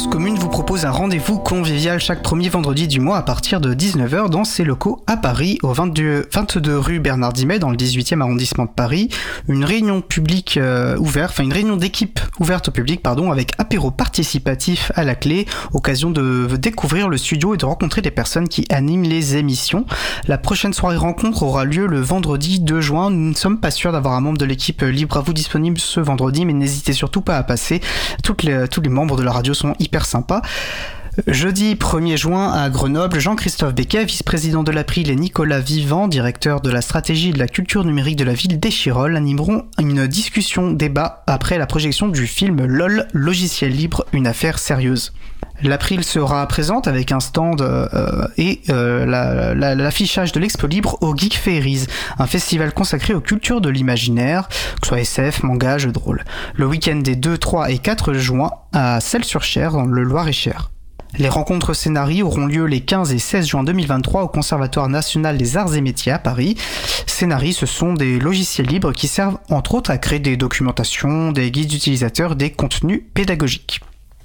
Cause Commune vous propose un rendez-vous convivial chaque premier vendredi du mois à partir de 19h dans ses locaux à Paris, au 22, 22 rue Bernard Dimet, dans le 18e arrondissement de Paris. Une réunion publique euh, ouverte, enfin une réunion d'équipe ouverte au public, pardon, avec apéro participatif à la clé, occasion de découvrir le studio et de rencontrer des personnes qui animent les émissions. La prochaine soirée rencontre aura lieu le vendredi 2 juin. Nous ne sommes pas sûrs d'avoir un membre de l'équipe libre à vous disponible ce vendredi, mais n'hésitez surtout pas à passer. Toutes les, tous les membres de la radio sont hyper Jeudi 1er juin à Grenoble, Jean-Christophe Becquet, vice-président de l'April et Nicolas Vivant, directeur de la stratégie et de la culture numérique de la ville d'Échirol, animeront une discussion débat après la projection du film LOL, logiciel libre, une affaire sérieuse. L'April sera présente avec un stand euh, et euh, l'affichage de l'Expo Libre au Geek Fairies, un festival consacré aux cultures de l'imaginaire, que ce soit SF, manga, jeux de rôle. Le week-end des 2, 3 et 4 juin à Celles-sur-Cher, dans le Loir-et-Cher. Les rencontres scénarii auront lieu les 15 et 16 juin 2023 au Conservatoire national des arts et métiers à Paris. Scénarii, ce sont des logiciels libres qui servent entre autres à créer des documentations, des guides utilisateurs, des contenus pédagogiques.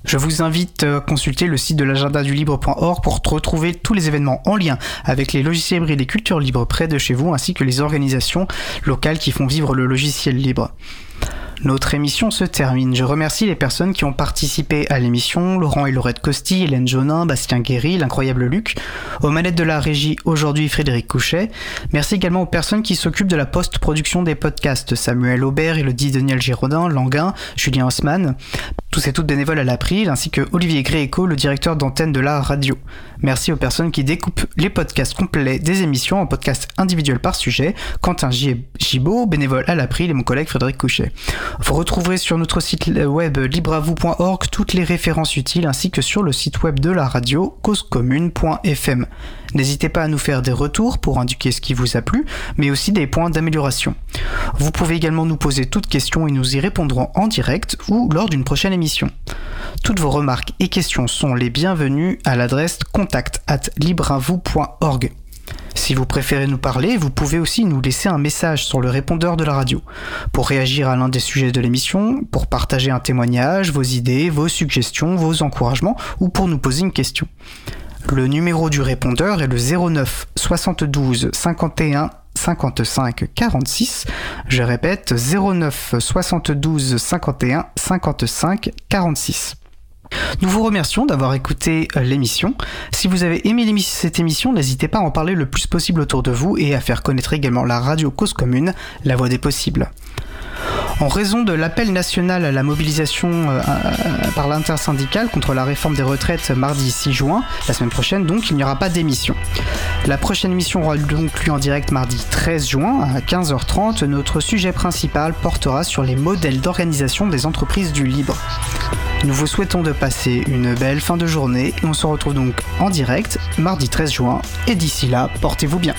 Je vous invite à consulter le site de l'agenda du libre.org pour retrouver tous les événements en lien avec les logiciels libres et les cultures libres près de chez vous ainsi que les organisations locales qui font vivre le logiciel libre. Notre émission se termine. Je remercie les personnes qui ont participé à l'émission, Laurent et Laurette Costi, Hélène Jonin, Bastien Guéry, l'incroyable Luc, aux manettes de la régie aujourd'hui Frédéric Couchet. Merci également aux personnes qui s'occupent de la post-production des podcasts, Samuel Aubert, Elodie Daniel Giraudin, Languin, Julien Haussmann, tous et toutes bénévoles à l'April, ainsi que Olivier Gréco, le directeur d'antenne de la radio. Merci aux personnes qui découpent les podcasts complets des émissions en podcasts individuels par sujet, Quentin Gibaud, bénévole à l'April et mon collègue Frédéric Couchet. Vous retrouverez sur notre site web libravou.org toutes les références utiles ainsi que sur le site web de la radio causecommune.fm. N'hésitez pas à nous faire des retours pour indiquer ce qui vous a plu, mais aussi des points d'amélioration. Vous pouvez également nous poser toutes questions et nous y répondrons en direct ou lors d'une prochaine émission. Toutes vos remarques et questions sont les bienvenues à l'adresse contact at. Si vous préférez nous parler, vous pouvez aussi nous laisser un message sur le répondeur de la radio. Pour réagir à l'un des sujets de l'émission, pour partager un témoignage, vos idées, vos suggestions, vos encouragements ou pour nous poser une question. Le numéro du répondeur est le 09 72 51 55 46. Je répète 09 72 51 55 46. Nous vous remercions d'avoir écouté euh, l'émission. Si vous avez aimé cette émission, n'hésitez pas à en parler le plus possible autour de vous et à faire connaître également la radio Cause Commune, la voix des possibles. En raison de l'appel national à la mobilisation euh, euh, par l'intersyndicale contre la réforme des retraites mardi 6 juin, la semaine prochaine donc, il n'y aura pas d'émission. La prochaine émission aura donc lieu en direct mardi 13 juin à 15h30. Notre sujet principal portera sur les modèles d'organisation des entreprises du libre. Nous vous souhaitons de passer une belle fin de journée on se retrouve donc en direct mardi 13 juin et d'ici là, portez-vous bien.